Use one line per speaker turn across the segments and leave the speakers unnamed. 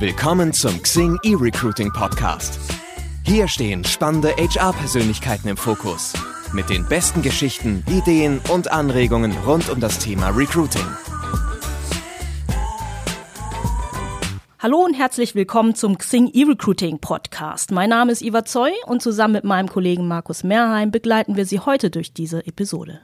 Willkommen zum Xing eRecruiting Podcast. Hier stehen spannende HR-Persönlichkeiten im Fokus. Mit den besten Geschichten, Ideen und Anregungen rund um das Thema Recruiting.
Hallo und herzlich willkommen zum Xing eRecruiting Podcast. Mein Name ist Iva Zoy und zusammen mit meinem Kollegen Markus Merheim begleiten wir Sie heute durch diese Episode.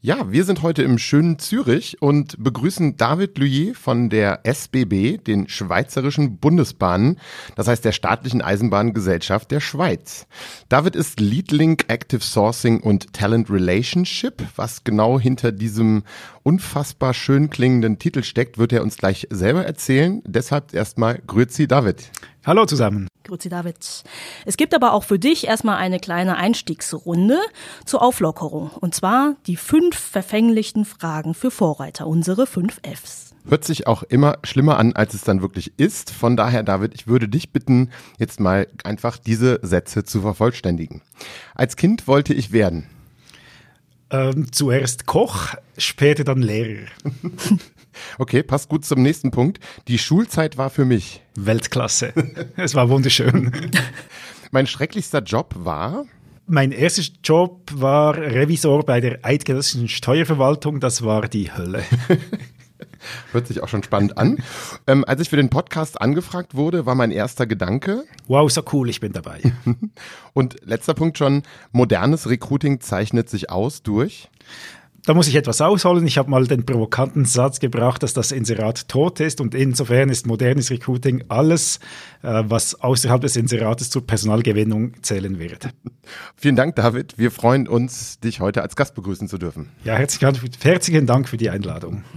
Ja, wir sind heute im schönen Zürich und begrüßen David Luyet von der SBB, den Schweizerischen Bundesbahnen, das heißt der staatlichen Eisenbahngesellschaft der Schweiz. David ist Leadlink Active Sourcing und Talent Relationship. Was genau hinter diesem unfassbar schön klingenden Titel steckt, wird er uns gleich selber erzählen. Deshalb erstmal Grüezi David.
Hallo zusammen.
Grüezi David. Es gibt aber auch für dich erstmal eine kleine Einstiegsrunde zur Auflockerung. Und zwar die fünf verfänglichen Fragen für Vorreiter, unsere fünf Fs.
Hört sich auch immer schlimmer an, als es dann wirklich ist. Von daher, David, ich würde dich bitten, jetzt mal einfach diese Sätze zu vervollständigen. Als Kind wollte ich werden.
Ähm, zuerst Koch, später dann Lehrer.
okay, passt gut zum nächsten Punkt. Die Schulzeit war für mich.
Weltklasse. es war wunderschön.
mein schrecklichster Job war.
Mein erster Job war Revisor bei der Eidgenössischen Steuerverwaltung. Das war die Hölle.
Hört sich auch schon spannend an. Ähm, als ich für den Podcast angefragt wurde, war mein erster Gedanke.
Wow, so cool, ich bin dabei.
Und letzter Punkt schon, modernes Recruiting zeichnet sich aus durch.
Da muss ich etwas ausholen. Ich habe mal den provokanten Satz gebracht, dass das Inserat tot ist und insofern ist modernes Recruiting alles, äh, was außerhalb des Inserates zur Personalgewinnung zählen wird.
Vielen Dank, David. Wir freuen uns, dich heute als Gast begrüßen zu dürfen.
Ja, herzlichen, herzlichen Dank für die Einladung.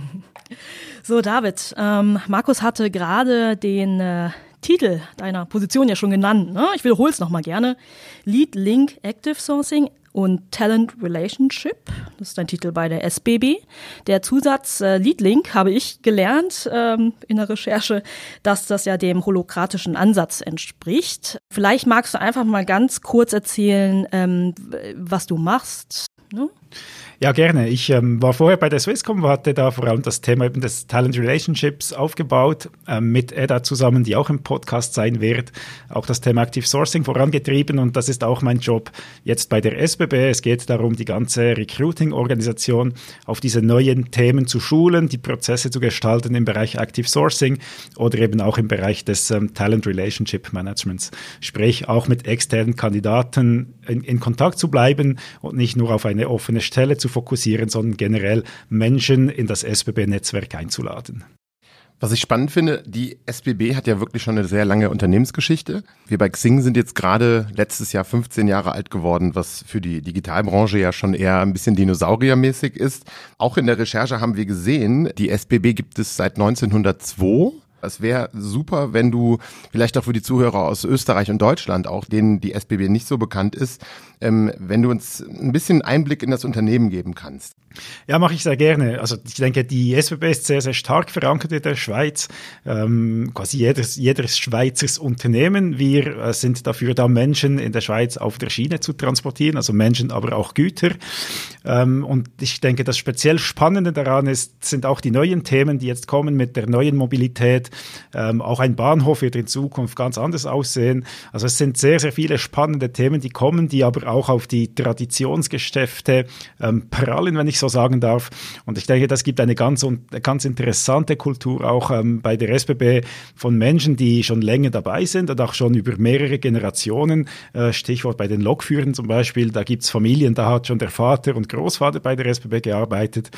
So, David, ähm, Markus hatte gerade den äh, Titel deiner Position ja schon genannt. Ne? Ich wiederhole es nochmal gerne. Lead Link Active Sourcing und Talent Relationship. Das ist ein Titel bei der SBB. Der Zusatz äh, Leadlink habe ich gelernt ähm, in der Recherche, dass das ja dem holokratischen Ansatz entspricht. Vielleicht magst du einfach mal ganz kurz erzählen, ähm, was du machst. Ne?
Ja, gerne. Ich ähm, war vorher bei der Swisscom, hatte da vor allem das Thema eben des Talent Relationships aufgebaut, ähm, mit Edda zusammen, die auch im Podcast sein wird, auch das Thema Active Sourcing vorangetrieben und das ist auch mein Job jetzt bei der SBB. Es geht darum, die ganze Recruiting-Organisation auf diese neuen Themen zu schulen, die Prozesse zu gestalten im Bereich Active Sourcing oder eben auch im Bereich des ähm, Talent Relationship Managements. Sprich, auch mit externen Kandidaten in, in Kontakt zu bleiben und nicht nur auf eine offene Stelle zu fokussieren, sondern generell Menschen in das SBB-Netzwerk einzuladen.
Was ich spannend finde, die SBB hat ja wirklich schon eine sehr lange Unternehmensgeschichte. Wir bei Xing sind jetzt gerade letztes Jahr 15 Jahre alt geworden, was für die Digitalbranche ja schon eher ein bisschen dinosauriermäßig ist. Auch in der Recherche haben wir gesehen, die SBB gibt es seit 1902. Es wäre super, wenn du vielleicht auch für die Zuhörer aus Österreich und Deutschland, auch denen die SBB nicht so bekannt ist, ähm, wenn du uns ein bisschen Einblick in das Unternehmen geben kannst.
Ja, mache ich sehr gerne. Also ich denke, die SBB ist sehr, sehr stark verankert in der Schweiz. Ähm, quasi jedes, jedes Schweizers Unternehmen. Wir äh, sind dafür da, Menschen in der Schweiz auf der Schiene zu transportieren, also Menschen, aber auch Güter. Ähm, und ich denke, das speziell Spannende daran ist, sind auch die neuen Themen, die jetzt kommen mit der neuen Mobilität. Ähm, auch ein Bahnhof wird in Zukunft ganz anders aussehen. Also es sind sehr, sehr viele spannende Themen, die kommen, die aber auch auf die Traditionsgeschäfte ähm, prallen, wenn ich so sagen darf. Und ich denke, das gibt eine ganz, ganz interessante Kultur auch ähm, bei der SBB von Menschen, die schon länger dabei sind und auch schon über mehrere Generationen. Äh, Stichwort bei den Lokführern zum Beispiel, da gibt es Familien, da hat schon der Vater und Großvater bei der SBB gearbeitet.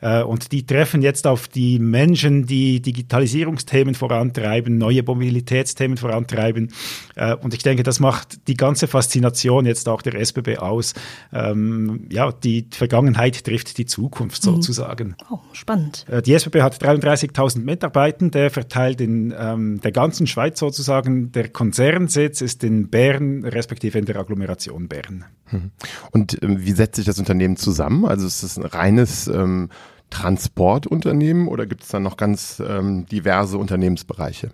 Äh, und die treffen jetzt auf die Menschen, die Digitalisierungsthemen vorantreiben, neue Mobilitätsthemen vorantreiben. Äh, und ich denke, das macht die ganze Faszination jetzt auch der SBB aus. Ähm, ja, die Vergangenheit trifft die Zukunft mhm. sozusagen.
Oh, spannend.
Äh, die SBB hat 33.000 Mitarbeitende, verteilt in ähm, der ganzen Schweiz sozusagen. Der Konzernsitz ist in Bern, respektive in der Agglomeration Bern.
Mhm. Und ähm, wie setzt sich das Unternehmen zusammen? Also ist es ein reines ähm, Transportunternehmen oder gibt es da noch ganz ähm, diverse Unternehmensbereiche?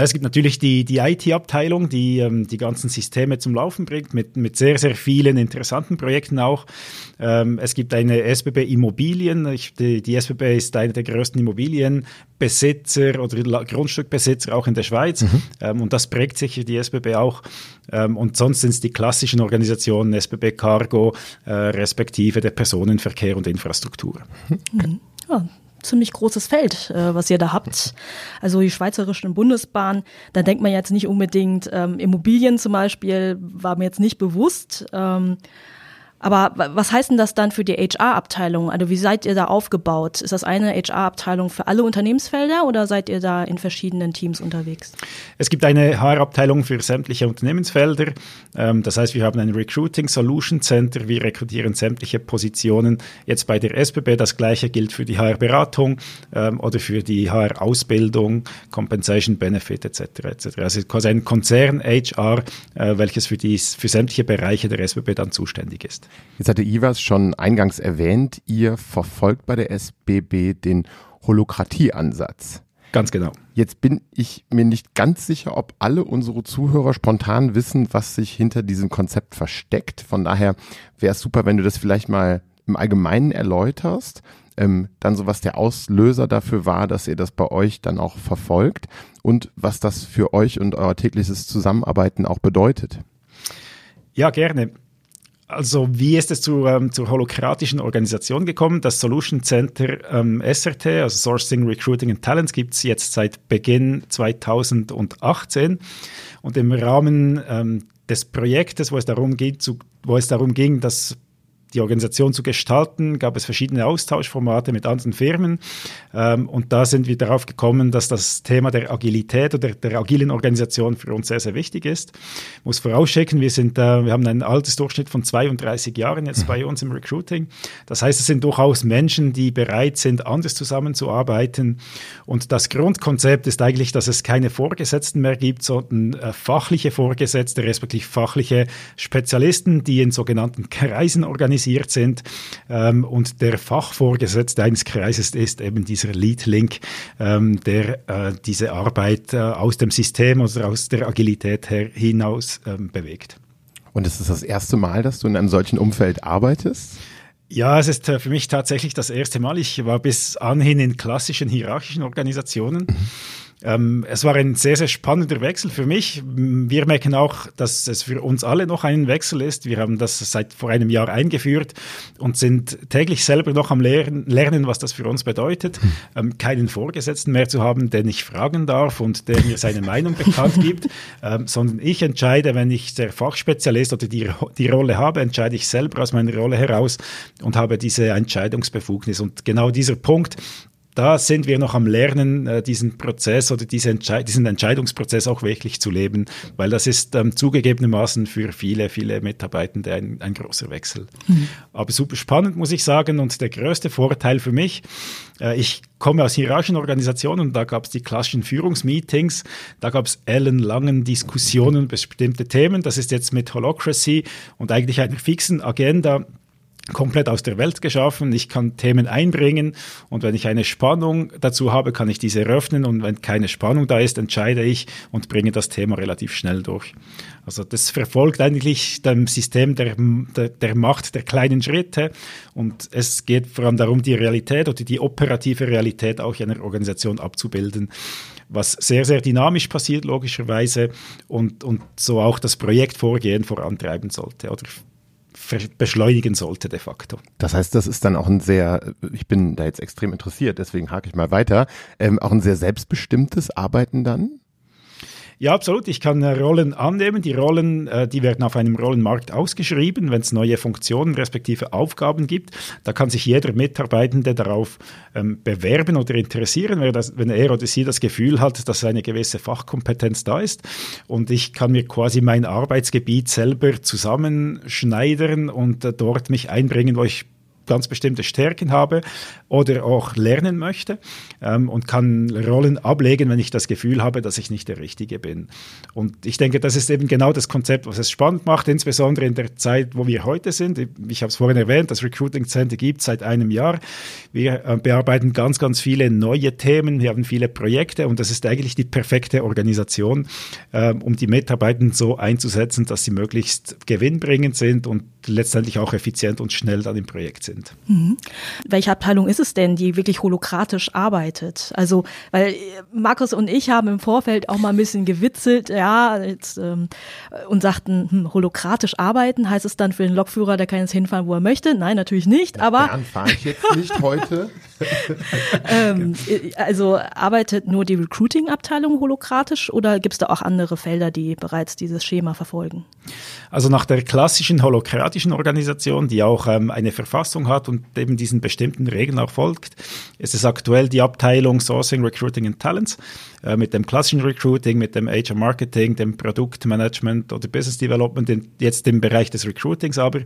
Na, es gibt natürlich die, die IT-Abteilung, die ähm, die ganzen Systeme zum Laufen bringt, mit, mit sehr, sehr vielen interessanten Projekten auch. Ähm, es gibt eine SBB Immobilien. Ich, die, die SBB ist eine der größten Immobilienbesitzer oder Grundstückbesitzer auch in der Schweiz. Mhm. Ähm, und das prägt sicher die SBB auch. Ähm, und sonst sind es die klassischen Organisationen, SBB Cargo, äh, respektive der Personenverkehr und Infrastruktur.
Mhm. Ja, ziemlich großes Feld, äh, was ihr da habt. Also die schweizerischen Bundesbahn, da denkt man jetzt nicht unbedingt ähm, Immobilien zum Beispiel, war mir jetzt nicht bewusst. Ähm, aber was heißt denn das dann für die HR-Abteilung? Also wie seid ihr da aufgebaut? Ist das eine HR-Abteilung für alle Unternehmensfelder oder seid ihr da in verschiedenen Teams unterwegs?
Es gibt eine HR-Abteilung für sämtliche Unternehmensfelder. Ähm, das heißt, wir haben ein Recruiting Solution Center. Wir rekrutieren sämtliche Positionen. Jetzt bei der SBB das gleiche gilt für die HR-Beratung ähm, oder für die HR-Ausbildung, Compensation Benefit etc. etc. Also quasi ein Konzern HR, äh, welches für, die, für sämtliche Bereiche der SBB dann zuständig ist.
Jetzt hatte Ivas schon eingangs erwähnt, ihr verfolgt bei der SBB den Holokratie-Ansatz.
Ganz genau.
Jetzt bin ich mir nicht ganz sicher, ob alle unsere Zuhörer spontan wissen, was sich hinter diesem Konzept versteckt. Von daher wäre es super, wenn du das vielleicht mal im Allgemeinen erläuterst. Ähm, dann so, was der Auslöser dafür war, dass ihr das bei euch dann auch verfolgt und was das für euch und euer tägliches Zusammenarbeiten auch bedeutet.
Ja, gerne. Also wie ist es zu, ähm, zur holokratischen Organisation gekommen? Das Solution Center ähm, SRT, also Sourcing, Recruiting and Talents, gibt es jetzt seit Beginn 2018. Und im Rahmen ähm, des Projektes, wo es darum geht, zu, wo es darum ging, dass die Organisation zu gestalten, gab es verschiedene Austauschformate mit anderen Firmen. Ähm, und da sind wir darauf gekommen, dass das Thema der Agilität oder der agilen Organisation für uns sehr, sehr wichtig ist. Ich muss vorausschicken, wir, sind, äh, wir haben einen Altersdurchschnitt von 32 Jahren jetzt bei uns im Recruiting. Das heißt, es sind durchaus Menschen, die bereit sind, anders zusammenzuarbeiten. Und das Grundkonzept ist eigentlich, dass es keine Vorgesetzten mehr gibt, sondern äh, fachliche Vorgesetzte, respektive fachliche Spezialisten, die in sogenannten Kreisen organisieren organisiert sind. Ähm, und der Fachvorgesetzte eines Kreises ist eben dieser Lead Link, ähm, der äh, diese Arbeit äh, aus dem System oder aus der Agilität her hinaus ähm, bewegt.
Und ist es das erste Mal, dass du in einem solchen Umfeld arbeitest?
Ja, es ist äh, für mich tatsächlich das erste Mal. Ich war bis anhin in klassischen hierarchischen Organisationen. Ähm, es war ein sehr, sehr spannender Wechsel für mich. Wir merken auch, dass es für uns alle noch ein Wechsel ist. Wir haben das seit vor einem Jahr eingeführt und sind täglich selber noch am Lehren, lernen, was das für uns bedeutet, hm. ähm, keinen Vorgesetzten mehr zu haben, den ich fragen darf und der mir seine Meinung bekannt gibt, ähm, sondern ich entscheide, wenn ich der Fachspezialist oder die, die Rolle habe, entscheide ich selber aus meiner Rolle heraus und habe diese Entscheidungsbefugnis. Und genau dieser Punkt, da sind wir noch am Lernen, äh, diesen Prozess oder diese Entschei diesen Entscheidungsprozess auch wirklich zu leben, weil das ist ähm, zugegebenermaßen für viele, viele Mitarbeitende ein, ein großer Wechsel. Mhm. Aber super spannend, muss ich sagen. Und der größte Vorteil für mich, äh, ich komme aus hierarchischen Organisationen und da gab es die klassischen Führungsmeetings, da gab es ellenlangen Diskussionen über bestimmte Themen. Das ist jetzt mit Holocracy und eigentlich einer fixen Agenda komplett aus der Welt geschaffen. Ich kann Themen einbringen und wenn ich eine Spannung dazu habe, kann ich diese eröffnen und wenn keine Spannung da ist, entscheide ich und bringe das Thema relativ schnell durch. Also das verfolgt eigentlich dem System der, der, der Macht der kleinen Schritte und es geht vor allem darum, die Realität oder die operative Realität auch in einer Organisation abzubilden was sehr, sehr dynamisch passiert, logischerweise, und, und so auch das Projektvorgehen vorantreiben sollte oder beschleunigen sollte de facto.
Das heißt, das ist dann auch ein sehr, ich bin da jetzt extrem interessiert, deswegen hake ich mal weiter, ähm, auch ein sehr selbstbestimmtes Arbeiten dann?
Ja, absolut. Ich kann äh, Rollen annehmen. Die Rollen, äh, die werden auf einem Rollenmarkt ausgeschrieben, wenn es neue Funktionen respektive Aufgaben gibt. Da kann sich jeder Mitarbeitende darauf ähm, bewerben oder interessieren, wenn, das, wenn er oder sie das Gefühl hat, dass eine gewisse Fachkompetenz da ist. Und ich kann mir quasi mein Arbeitsgebiet selber zusammenschneidern und äh, dort mich einbringen, wo ich ganz bestimmte Stärken habe oder auch lernen möchte ähm, und kann Rollen ablegen, wenn ich das Gefühl habe, dass ich nicht der Richtige bin. Und ich denke, das ist eben genau das Konzept, was es spannend macht, insbesondere in der Zeit, wo wir heute sind. Ich habe es vorhin erwähnt, das Recruiting Center gibt seit einem Jahr. Wir äh, bearbeiten ganz, ganz viele neue Themen, wir haben viele Projekte und das ist eigentlich die perfekte Organisation, äh, um die Mitarbeiter so einzusetzen, dass sie möglichst gewinnbringend sind und letztendlich auch effizient und schnell dann im Projekt sind.
Mhm. Welche Abteilung ist es denn, die wirklich holokratisch arbeitet? Also, weil äh, Markus und ich haben im Vorfeld auch mal ein bisschen gewitzelt, ja, jetzt, ähm, und sagten, hm, holokratisch arbeiten, heißt es dann für den Lokführer, der kann jetzt hinfahren, wo er möchte? Nein, natürlich nicht, aber.
Dann fahre ich jetzt nicht heute.
ähm, also arbeitet nur die Recruiting-Abteilung holokratisch oder gibt es da auch andere Felder, die bereits dieses Schema verfolgen?
Also nach der klassischen holokratischen Organisation, die auch ähm, eine Verfassung hat und eben diesen bestimmten Regeln auch folgt, ist es aktuell die Abteilung Sourcing, Recruiting and Talents äh, mit dem klassischen Recruiting, mit dem HR Marketing, dem Produktmanagement oder Business Development, in, jetzt im Bereich des Recruitings aber.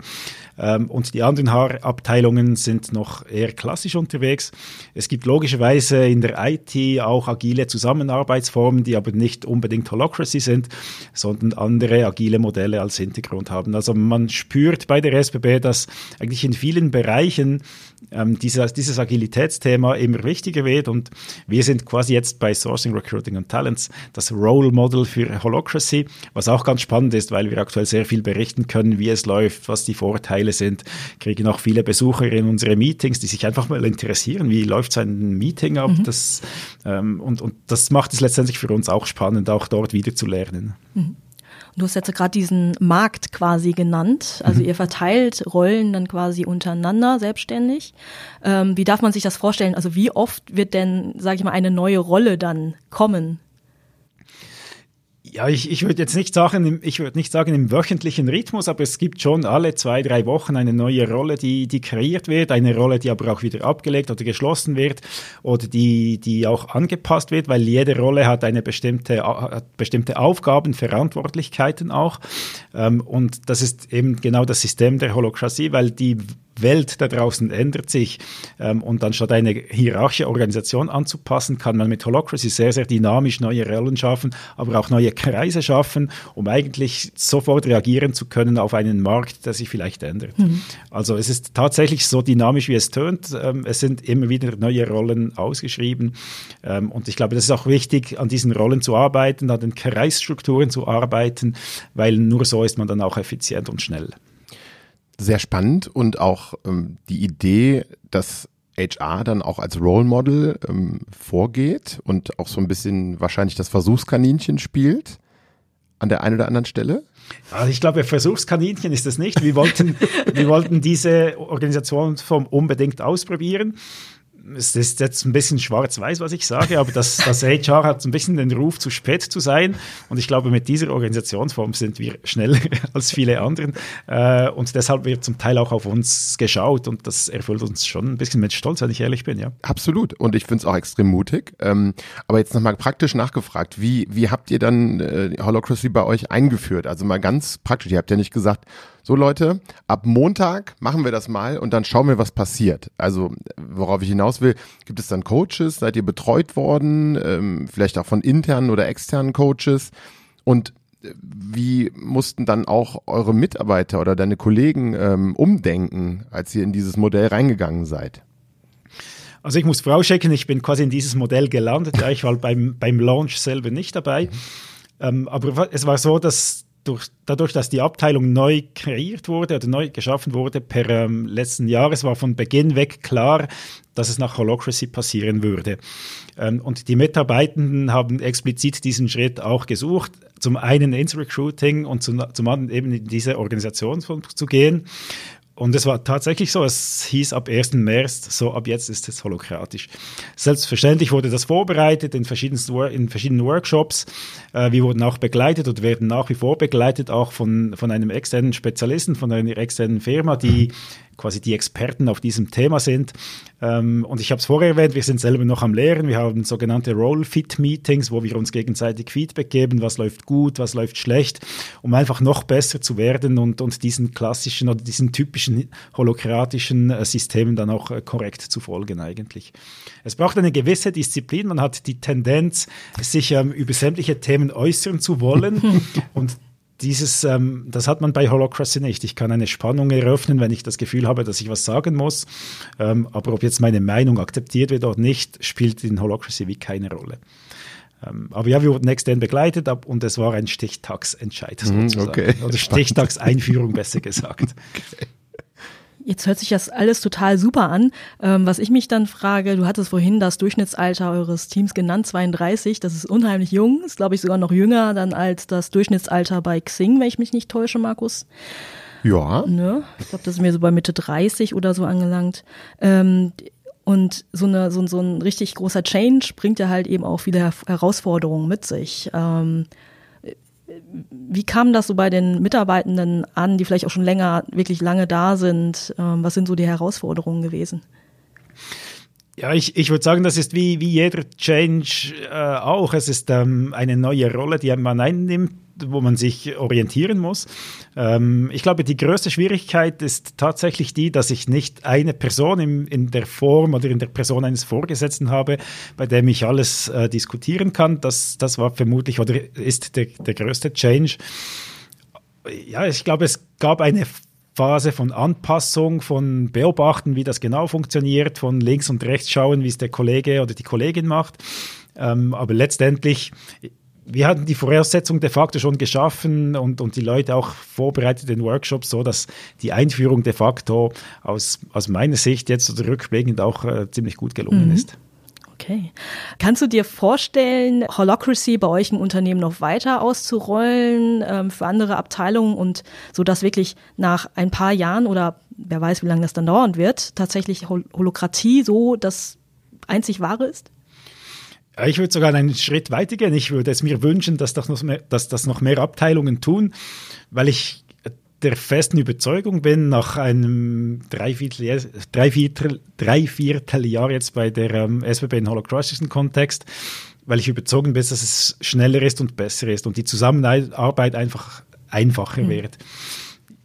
Ähm, und die anderen Abteilungen sind noch eher klassisch unterwegs. Es gibt logischerweise in der IT auch agile Zusammenarbeitsformen, die aber nicht unbedingt Holocracy sind, sondern andere agile Modelle als Hintergrund haben. Also man spürt bei der SBB, dass eigentlich in vielen Bereichen ähm, dieses, dieses Agilitätsthema immer wichtiger wird und wir sind quasi jetzt bei Sourcing, Recruiting und Talents das Role Model für Holocracy, was auch ganz spannend ist, weil wir aktuell sehr viel berichten können, wie es läuft, was die Vorteile sind, kriegen auch viele Besucher in unsere Meetings, die sich einfach mal interessieren, wie läuft so ein Meeting ab, mhm. das, ähm, und, und das macht es letztendlich für uns auch spannend, auch dort wieder zu lernen.
Mhm. Du hast jetzt gerade diesen Markt quasi genannt. Also mhm. ihr verteilt Rollen dann quasi untereinander selbstständig. Ähm, wie darf man sich das vorstellen? Also wie oft wird denn, sage ich mal, eine neue Rolle dann kommen?
Ja, ich, ich würde jetzt nicht sagen, ich würde nicht sagen im wöchentlichen Rhythmus, aber es gibt schon alle zwei, drei Wochen eine neue Rolle, die, die kreiert wird, eine Rolle, die aber auch wieder abgelegt oder geschlossen wird oder die, die auch angepasst wird, weil jede Rolle hat eine bestimmte, hat bestimmte Aufgaben, Verantwortlichkeiten auch. Ähm, und das ist eben genau das System der Holokratie, weil die Welt da draußen ändert sich ähm, und anstatt eine hierarchische Organisation anzupassen, kann man mit Holocracy sehr, sehr dynamisch neue Rollen schaffen, aber auch neue Kreise schaffen, um eigentlich sofort reagieren zu können auf einen Markt, der sich vielleicht ändert. Mhm. Also es ist tatsächlich so dynamisch, wie es tönt. Ähm, es sind immer wieder neue Rollen ausgeschrieben ähm, und ich glaube, das ist auch wichtig, an diesen Rollen zu arbeiten, an den Kreisstrukturen zu arbeiten, weil nur so ist man dann auch effizient und schnell
sehr spannend und auch ähm, die Idee, dass HR dann auch als Role Model ähm, vorgeht und auch so ein bisschen wahrscheinlich das Versuchskaninchen spielt an der einen oder anderen Stelle?
Also ich glaube, Versuchskaninchen ist das nicht. Wir wollten, wir wollten diese Organisationsform unbedingt ausprobieren es ist jetzt ein bisschen schwarz-weiß, was ich sage, aber das, das HR hat ein bisschen den Ruf, zu spät zu sein. Und ich glaube, mit dieser Organisationsform sind wir schneller als viele anderen. Äh, und deshalb wird zum Teil auch auf uns geschaut und das erfüllt uns schon ein bisschen mit Stolz, wenn ich ehrlich bin, ja.
Absolut. Und ich finde es auch extrem mutig. Ähm, aber jetzt nochmal praktisch nachgefragt, wie, wie habt ihr dann äh, Holocracy bei euch eingeführt? Also mal ganz praktisch. Ihr habt ja nicht gesagt, so Leute, ab Montag machen wir das mal und dann schauen wir, was passiert. Also worauf ich hinaus will, gibt es dann Coaches? Seid ihr betreut worden? Ähm, vielleicht auch von internen oder externen Coaches? Und äh, wie mussten dann auch eure Mitarbeiter oder deine Kollegen ähm, umdenken, als ihr in dieses Modell reingegangen seid?
Also ich muss vorausschicken, ich bin quasi in dieses Modell gelandet. Ja, ich war beim, beim Launch selber nicht dabei. Ähm, aber es war so, dass durch, dadurch, dass die Abteilung neu kreiert wurde oder neu geschaffen wurde per ähm, letzten Jahres, war von Beginn weg klar, dass es nach Holocracy passieren würde. Ähm, und die Mitarbeitenden haben explizit diesen Schritt auch gesucht, zum einen ins Recruiting und zum, zum anderen eben in diese Organisation zu gehen. Und es war tatsächlich so, es hieß ab 1. März, so ab jetzt ist es holokratisch. Selbstverständlich wurde das vorbereitet in, verschiedensten, in verschiedenen Workshops. Äh, wir wurden auch begleitet und werden nach wie vor begleitet, auch von, von einem externen Spezialisten, von einer externen Firma, die quasi die Experten auf diesem Thema sind. Ähm, und ich habe es vorher erwähnt, wir sind selber noch am Lehren. Wir haben sogenannte Roll-Fit-Meetings, wo wir uns gegenseitig Feedback geben, was läuft gut, was läuft schlecht, um einfach noch besser zu werden und, und diesen klassischen oder diesen typischen holokratischen äh, Systemen dann auch äh, korrekt zu folgen eigentlich. Es braucht eine gewisse Disziplin. Man hat die Tendenz, sich ähm, über sämtliche Themen äußern zu wollen. und dieses, ähm, das hat man bei Holocracy nicht. Ich kann eine Spannung eröffnen, wenn ich das Gefühl habe, dass ich was sagen muss. Ähm, aber ob jetzt meine Meinung akzeptiert wird oder nicht, spielt in Holocracy wie keine Rolle. Ähm, aber ja, wir wurden extern begleitet ab, und es war ein Stichtagsentscheid
Mhm,
sozusagen.
okay.
Oder Stichtagseinführung besser gesagt.
Okay.
Jetzt hört sich das alles total super an. Ähm, was ich mich dann frage, du hattest vorhin das Durchschnittsalter eures Teams genannt, 32. Das ist unheimlich jung, ist glaube ich sogar noch jünger dann als das Durchschnittsalter bei Xing, wenn ich mich nicht täusche, Markus.
Ja.
Ne? Ich glaube, das ist mir so bei Mitte 30 oder so angelangt. Ähm, und so, eine, so, so ein richtig großer Change bringt ja halt eben auch viele Her Herausforderungen mit sich. Ähm, wie kam das so bei den Mitarbeitenden an, die vielleicht auch schon länger, wirklich lange da sind? Ähm, was sind so die Herausforderungen gewesen?
Ja, ich, ich würde sagen, das ist wie, wie jeder Change äh, auch. Es ist ähm, eine neue Rolle, die man einnimmt, wo man sich orientieren muss. Ähm, ich glaube, die größte Schwierigkeit ist tatsächlich die, dass ich nicht eine Person im, in der Form oder in der Person eines Vorgesetzten habe, bei dem ich alles äh, diskutieren kann. Das, das war vermutlich oder ist der, der größte Change. Ja, ich glaube, es gab eine Phase von Anpassung, von Beobachten, wie das genau funktioniert, von links und rechts schauen, wie es der Kollege oder die Kollegin macht. Ähm, aber letztendlich, wir hatten die Voraussetzung de facto schon geschaffen und, und die Leute auch vorbereitet in Workshops, so dass die Einführung de facto aus, aus meiner Sicht jetzt rückblickend auch äh, ziemlich gut gelungen mhm. ist.
Okay. Kannst du dir vorstellen, Holocracy bei euch im Unternehmen noch weiter auszurollen ähm, für andere Abteilungen und so dass wirklich nach ein paar Jahren oder wer weiß, wie lange das dann dauern wird, tatsächlich Hol Holokratie so das einzig wahre ist?
Ich würde sogar einen Schritt weitergehen. Ich würde es mir wünschen, dass das noch mehr, dass das noch mehr Abteilungen tun, weil ich der festen Überzeugung bin, nach einem Dreiviertel, Dreiviertel, Dreivierteljahr jetzt bei der ähm, SWB in holocaustischen Kontext, weil ich überzeugt bin, dass es schneller ist und besser ist und die Zusammenarbeit einfach einfacher mhm. wird.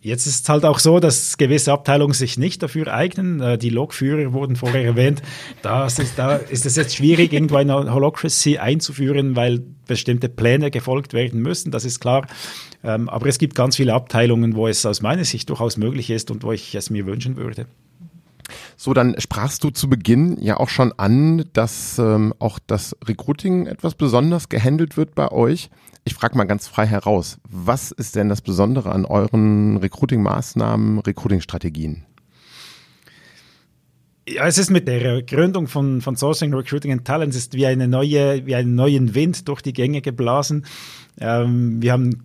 Jetzt ist es halt auch so, dass gewisse Abteilungen sich nicht dafür eignen. Äh, die Logführer wurden vorher erwähnt. Da ist, da ist es jetzt schwierig, irgendwo eine Holocracy einzuführen, weil bestimmte Pläne gefolgt werden müssen. Das ist klar. Ähm, aber es gibt ganz viele Abteilungen, wo es aus meiner Sicht durchaus möglich ist und wo ich es mir wünschen würde.
So, dann sprachst du zu Beginn ja auch schon an, dass ähm, auch das Recruiting etwas besonders gehandelt wird bei euch. Ich frage mal ganz frei heraus, was ist denn das Besondere an euren Recruiting-Maßnahmen, Recruiting-Strategien?
Ja, es ist mit der Gründung von, von Sourcing, Recruiting and Talents ist wie eine neue, wie einen neuen Wind durch die Gänge geblasen. Ähm, wir haben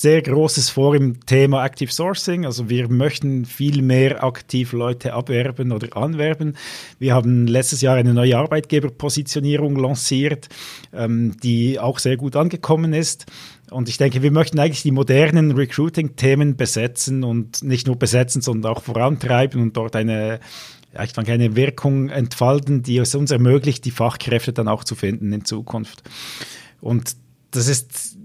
sehr großes vor im Thema Active Sourcing. Also wir möchten viel mehr aktiv Leute abwerben oder anwerben. Wir haben letztes Jahr eine neue Arbeitgeberpositionierung lanciert, ähm, die auch sehr gut angekommen ist. Und ich denke, wir möchten eigentlich die modernen Recruiting-Themen besetzen und nicht nur besetzen, sondern auch vorantreiben und dort eine ich denke, eine Wirkung entfalten, die es uns ermöglicht, die Fachkräfte dann auch zu finden in Zukunft. Und das ist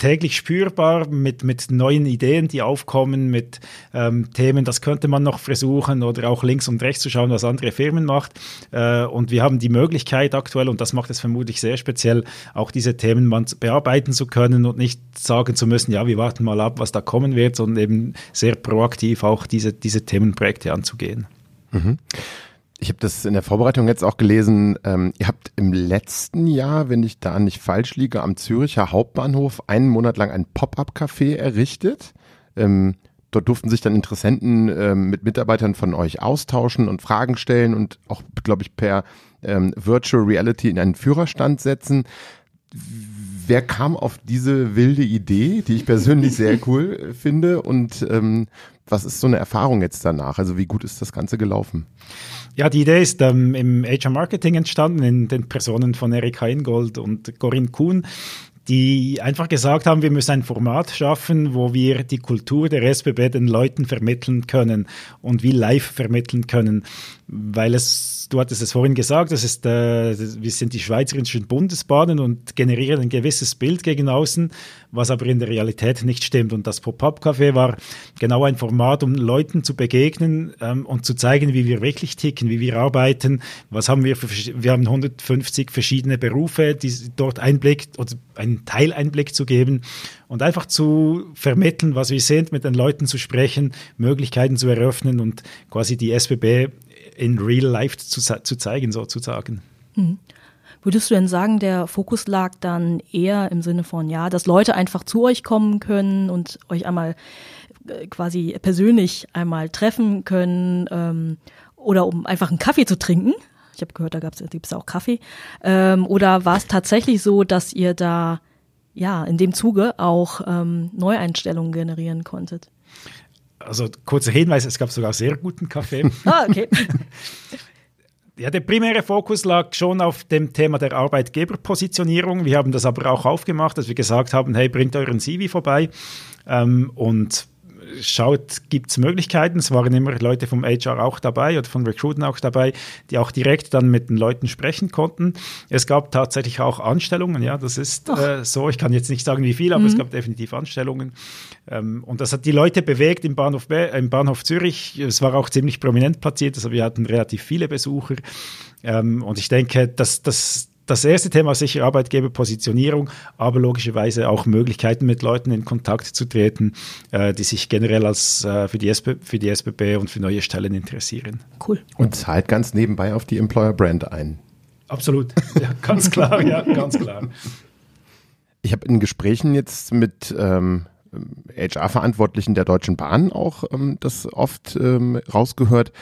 täglich spürbar mit, mit neuen Ideen, die aufkommen, mit ähm, Themen, das könnte man noch versuchen oder auch links und rechts zu schauen, was andere Firmen macht. Äh, und wir haben die Möglichkeit aktuell, und das macht es vermutlich sehr speziell, auch diese Themen man bearbeiten zu können und nicht sagen zu müssen, ja, wir warten mal ab, was da kommen wird, sondern eben sehr proaktiv auch diese, diese Themenprojekte anzugehen.
Mhm. Ich habe das in der Vorbereitung jetzt auch gelesen. Ähm, ihr habt im letzten Jahr, wenn ich da nicht falsch liege, am Züricher Hauptbahnhof einen Monat lang ein Pop-up-Café errichtet. Ähm, dort durften sich dann Interessenten ähm, mit Mitarbeitern von euch austauschen und Fragen stellen und auch, glaube ich, per ähm, Virtual Reality in einen Führerstand setzen. Wer kam auf diese wilde Idee, die ich persönlich sehr cool finde? Und ähm, was ist so eine Erfahrung jetzt danach? Also wie gut ist das Ganze gelaufen?
Ja, die Idee ist ähm, im HR Marketing entstanden, in den Personen von Erika Ingold und Corinne Kuhn, die einfach gesagt haben, wir müssen ein Format schaffen, wo wir die Kultur der SBB den Leuten vermitteln können und wie live vermitteln können weil es, du hattest es vorhin gesagt, das ist, äh, wir sind die schweizerischen Bundesbahnen und generieren ein gewisses Bild gegen außen, was aber in der Realität nicht stimmt. Und das Pop-up-Café war genau ein Format, um Leuten zu begegnen ähm, und zu zeigen, wie wir wirklich ticken, wie wir arbeiten, was haben wir für, wir haben 150 verschiedene Berufe, die dort Einblick oder einen Teileinblick zu geben und einfach zu vermitteln, was wir sind, mit den Leuten zu sprechen, Möglichkeiten zu eröffnen und quasi die SBB in real life zu, zu zeigen, sozusagen. Mhm.
Würdest du denn sagen, der Fokus lag dann eher im Sinne von, ja, dass Leute einfach zu euch kommen können und euch einmal äh, quasi persönlich einmal treffen können ähm, oder um einfach einen Kaffee zu trinken? Ich habe gehört, da gibt es auch Kaffee. Ähm, oder war es tatsächlich so, dass ihr da ja in dem Zuge auch ähm, Neueinstellungen generieren konntet?
also kurzer Hinweis, es gab sogar sehr guten Kaffee. ah, okay. Ja, der primäre Fokus lag schon auf dem Thema der Arbeitgeberpositionierung. Wir haben das aber auch aufgemacht, dass wir gesagt haben, hey, bringt euren CV vorbei. Ähm, und schaut, gibt es Möglichkeiten. Es waren immer Leute vom HR auch dabei oder von Recruiten auch dabei, die auch direkt dann mit den Leuten sprechen konnten. Es gab tatsächlich auch Anstellungen, ja, das ist äh, so. Ich kann jetzt nicht sagen, wie viel, aber mhm. es gab definitiv Anstellungen. Ähm, und das hat die Leute bewegt im Bahnhof, im Bahnhof Zürich. Es war auch ziemlich prominent platziert, also wir hatten relativ viele Besucher. Ähm, und ich denke, dass das das erste Thema ist sicher Arbeitgeberpositionierung, aber logischerweise auch Möglichkeiten, mit Leuten in Kontakt zu treten, äh, die sich generell als, äh, für, die SP, für die SBB und für neue Stellen interessieren.
Cool. Und zahlt ganz nebenbei auf die Employer Brand ein.
Absolut, ja, ganz klar, ja, ganz klar.
Ich habe in Gesprächen jetzt mit ähm, HR-Verantwortlichen der Deutschen Bahn auch ähm, das oft ähm, rausgehört,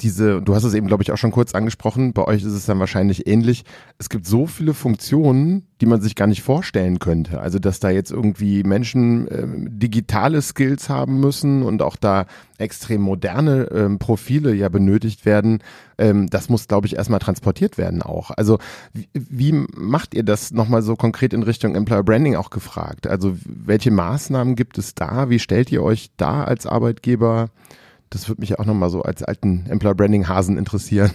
diese, du hast es eben, glaube ich, auch schon kurz angesprochen, bei euch ist es dann wahrscheinlich ähnlich. Es gibt so viele Funktionen, die man sich gar nicht vorstellen könnte. Also, dass da jetzt irgendwie Menschen äh, digitale Skills haben müssen und auch da extrem moderne ähm, Profile ja benötigt werden, ähm, das muss, glaube ich, erstmal transportiert werden auch. Also, wie, wie macht ihr das nochmal so konkret in Richtung Employer Branding auch gefragt? Also, welche Maßnahmen gibt es da? Wie stellt ihr euch da als Arbeitgeber das würde mich auch nochmal so als alten Employer Branding Hasen interessieren.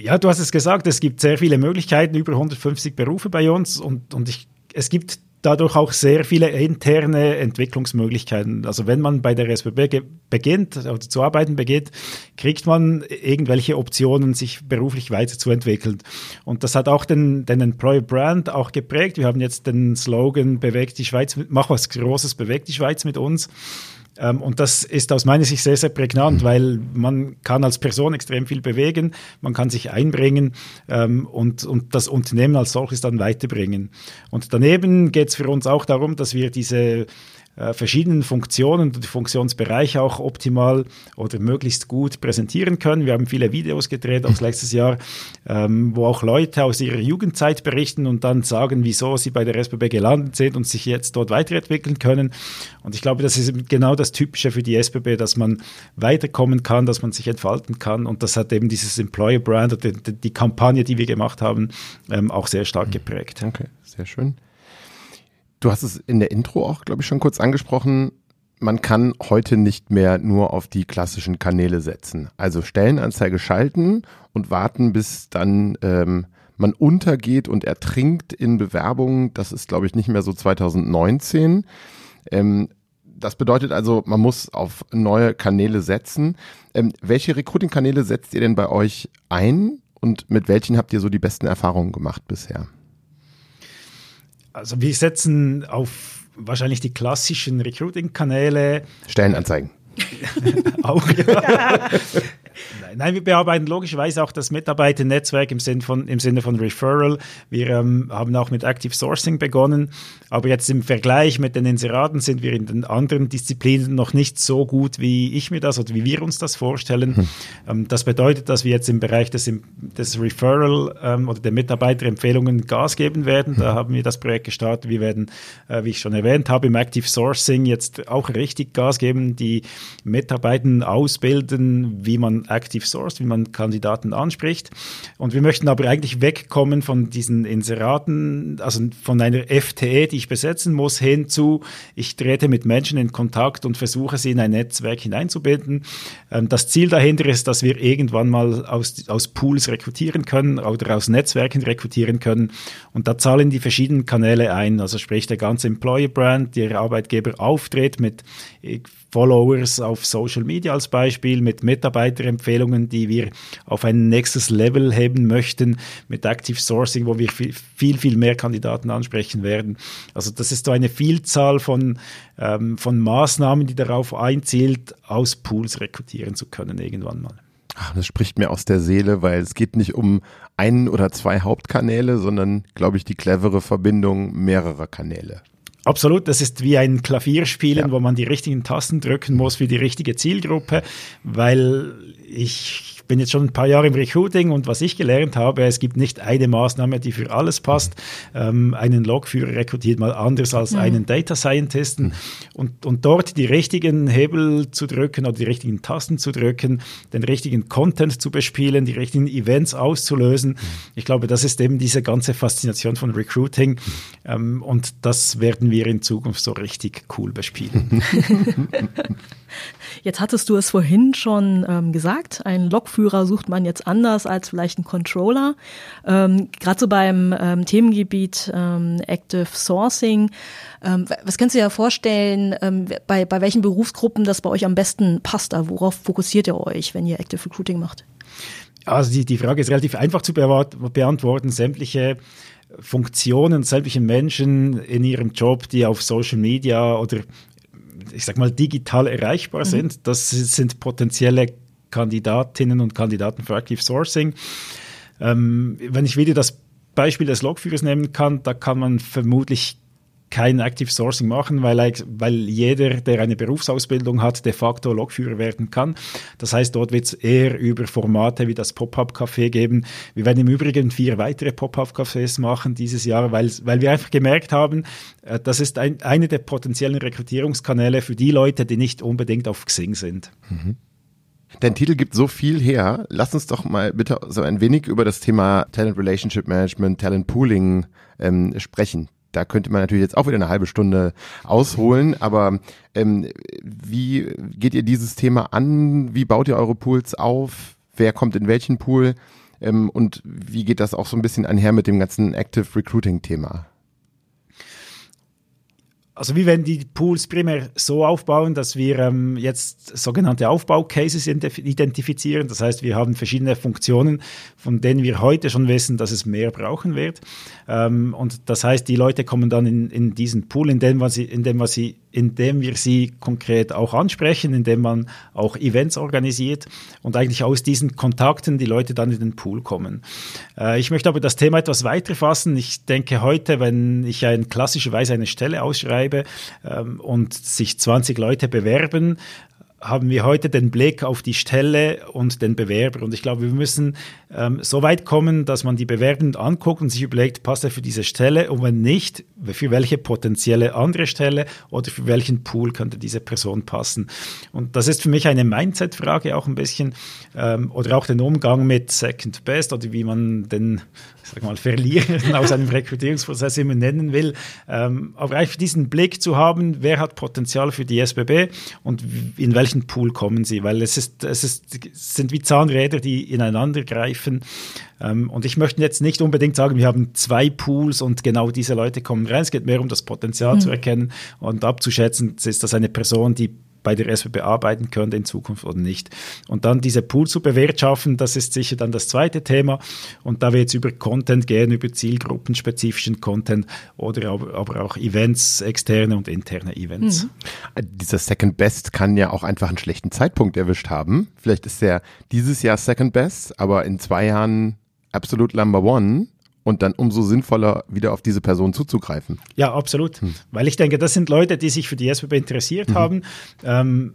Ja, du hast es gesagt, es gibt sehr viele Möglichkeiten, über 150 Berufe bei uns und, und ich, es gibt dadurch auch sehr viele interne Entwicklungsmöglichkeiten. Also wenn man bei der SBB beginnt oder zu arbeiten beginnt, kriegt man irgendwelche Optionen, sich beruflich weiterzuentwickeln. Und das hat auch den, den Employer Brand auch geprägt. Wir haben jetzt den Slogan Bewegt die Schweiz, mach was Großes, bewegt die Schweiz mit uns. Ähm, und das ist aus meiner Sicht sehr, sehr prägnant, weil man kann als Person extrem viel bewegen, man kann sich einbringen ähm, und, und das Unternehmen als solches dann weiterbringen. Und daneben geht es für uns auch darum, dass wir diese äh, verschiedenen Funktionen und die Funktionsbereiche auch optimal oder möglichst gut präsentieren können. Wir haben viele Videos gedreht, auch letztes Jahr, ähm, wo auch Leute aus ihrer Jugendzeit berichten und dann sagen, wieso sie bei der SBB gelandet sind und sich jetzt dort weiterentwickeln können. Und ich glaube, das ist genau das Typische für die SBB, dass man weiterkommen kann, dass man sich entfalten kann. Und das hat eben dieses Employer Brand oder die, die Kampagne, die wir gemacht haben, ähm, auch sehr stark geprägt.
Okay, sehr schön. Du hast es in der Intro auch, glaube ich, schon kurz angesprochen. Man kann heute nicht mehr nur auf die klassischen Kanäle setzen. Also Stellenanzeige schalten und warten, bis dann ähm, man untergeht und ertrinkt in Bewerbungen. Das ist, glaube ich, nicht mehr so 2019. Ähm, das bedeutet also, man muss auf neue Kanäle setzen. Ähm, welche Recruiting-Kanäle setzt ihr denn bei euch ein und mit welchen habt ihr so die besten Erfahrungen gemacht bisher?
Also wir setzen auf wahrscheinlich die klassischen Recruiting-Kanäle.
Stellenanzeigen.
auch, ja. Nein, wir bearbeiten logischerweise auch das Mitarbeiternetzwerk im, Sinn von, im Sinne von Referral. Wir ähm, haben auch mit Active Sourcing begonnen, aber jetzt im Vergleich mit den Inseraten sind wir in den anderen Disziplinen noch nicht so gut, wie ich mir das oder wie wir uns das vorstellen. Hm. Ähm, das bedeutet, dass wir jetzt im Bereich des, des Referral ähm, oder der Mitarbeiterempfehlungen Gas geben werden. Da hm. haben wir das Projekt gestartet. Wir werden, äh, wie ich schon erwähnt habe, im Active Sourcing jetzt auch richtig Gas geben, die Mitarbeiter ausbilden, wie man Active Active Source, wie man Kandidaten anspricht. Und wir möchten aber eigentlich wegkommen von diesen Inseraten, also von einer FTE, die ich besetzen muss, hin zu, ich trete mit Menschen in Kontakt und versuche sie in ein Netzwerk hineinzubinden. Ähm, das Ziel dahinter ist, dass wir irgendwann mal aus, aus Pools rekrutieren können oder aus Netzwerken rekrutieren können. Und da zahlen die verschiedenen Kanäle ein, also sprich der ganze Employer Brand, der Arbeitgeber auftritt mit Followers auf Social Media als Beispiel, mit Mitarbeiterempfehlungen, die wir auf ein nächstes Level heben möchten, mit Active Sourcing, wo wir viel, viel, mehr Kandidaten ansprechen werden. Also das ist so eine Vielzahl von, ähm, von Maßnahmen, die darauf einzielt, aus Pools rekrutieren zu können irgendwann mal.
Das spricht mir aus der Seele, weil es geht nicht um einen oder zwei Hauptkanäle, sondern, glaube ich, die clevere Verbindung mehrerer Kanäle.
Absolut, das ist wie ein Klavierspielen, ja. wo man die richtigen Tasten drücken muss für die richtige Zielgruppe, weil ich bin jetzt schon ein paar Jahre im Recruiting und was ich gelernt habe, es gibt nicht eine Maßnahme, die für alles passt. Ähm, einen Logführer rekrutiert mal anders als mhm. einen Data Scientisten. Mhm. Und, und dort die richtigen Hebel zu drücken oder die richtigen Tasten zu drücken, den richtigen Content zu bespielen, die richtigen Events auszulösen. Mhm. Ich glaube, das ist eben diese ganze Faszination von Recruiting. Mhm. Ähm, und das werden wir in Zukunft so richtig cool bespielen.
Jetzt hattest du es vorhin schon ähm, gesagt, einen Lokführer sucht man jetzt anders als vielleicht einen Controller. Ähm, Gerade so beim ähm, Themengebiet ähm, Active Sourcing. Ähm, was kannst du dir vorstellen, ähm, bei, bei welchen Berufsgruppen das bei euch am besten passt? Da worauf fokussiert ihr euch, wenn ihr Active Recruiting macht?
Also die, die Frage ist relativ einfach zu beantworten. Sämtliche Funktionen, sämtliche Menschen in ihrem Job, die auf Social Media oder ich sag mal, digital erreichbar mhm. sind. Das sind potenzielle Kandidatinnen und Kandidaten für Active Sourcing. Ähm, wenn ich wieder das Beispiel des Logführers nehmen kann, da kann man vermutlich kein Active Sourcing machen, weil, weil jeder, der eine Berufsausbildung hat, de facto Lokführer werden kann. Das heißt, dort wird es eher über Formate wie das Pop-Up-Café geben. Wir werden im Übrigen vier weitere Pop-Up-Cafés machen dieses Jahr, weil, weil wir einfach gemerkt haben, äh, das ist ein, eine der potenziellen Rekrutierungskanäle für die Leute, die nicht unbedingt auf Xing sind. Mhm.
Dein Titel gibt so viel her. Lass uns doch mal bitte so ein wenig über das Thema Talent Relationship Management, Talent Pooling ähm, sprechen da könnte man natürlich jetzt auch wieder eine halbe Stunde ausholen, aber ähm, wie geht ihr dieses Thema an? Wie baut ihr eure Pools auf? Wer kommt in welchen Pool? Ähm, und wie geht das auch so ein bisschen einher mit dem ganzen Active Recruiting Thema?
Also wir werden die Pools primär so aufbauen, dass wir ähm, jetzt sogenannte Aufbaucases identifizieren. Das heißt, wir haben verschiedene Funktionen, von denen wir heute schon wissen, dass es mehr brauchen wird. Ähm, und das heißt, die Leute kommen dann in, in diesen Pool, in dem, was sie, in dem was sie indem wir sie konkret auch ansprechen, indem man auch Events organisiert und eigentlich aus diesen Kontakten die Leute dann in den Pool kommen. Äh, ich möchte aber das Thema etwas weiter fassen. Ich denke heute, wenn ich ein, klassischerweise eine Stelle ausschreibe ähm, und sich 20 Leute bewerben, haben wir heute den Blick auf die Stelle und den Bewerber. Und ich glaube, wir müssen ähm, so weit kommen, dass man die Bewerbenden anguckt und sich überlegt, passt er für diese Stelle? Und wenn nicht, für welche potenzielle andere Stelle oder für welchen Pool könnte diese Person passen? Und das ist für mich eine Mindset-Frage auch ein bisschen ähm, oder auch den Umgang mit Second Best oder wie man den sag mal, Verlierern aus einem Rekrutierungsprozess immer nennen will. Ähm, aber einfach diesen Blick zu haben, wer hat Potenzial für die SBB und in welchen Pool kommen sie, weil es ist, es ist, es sind wie Zahnräder, die ineinander greifen. Ähm, und ich möchte jetzt nicht unbedingt sagen, wir haben zwei Pools und genau diese Leute kommen rein. Es geht mehr um das Potenzial mhm. zu erkennen und abzuschätzen, ist das eine Person, die bei der SWB arbeiten könnte in Zukunft oder nicht. Und dann diese Pool zu bewirtschaften, das ist sicher dann das zweite Thema. Und da wird es über Content gehen, über zielgruppenspezifischen Content oder aber auch Events, externe und interne Events. Mhm.
Dieser Second Best kann ja auch einfach einen schlechten Zeitpunkt erwischt haben. Vielleicht ist der dieses Jahr Second Best, aber in zwei Jahren absolut Number One und dann umso sinnvoller wieder auf diese Person zuzugreifen.
Ja, absolut. Hm. Weil ich denke, das sind Leute, die sich für die SWB interessiert mhm. haben. Ähm,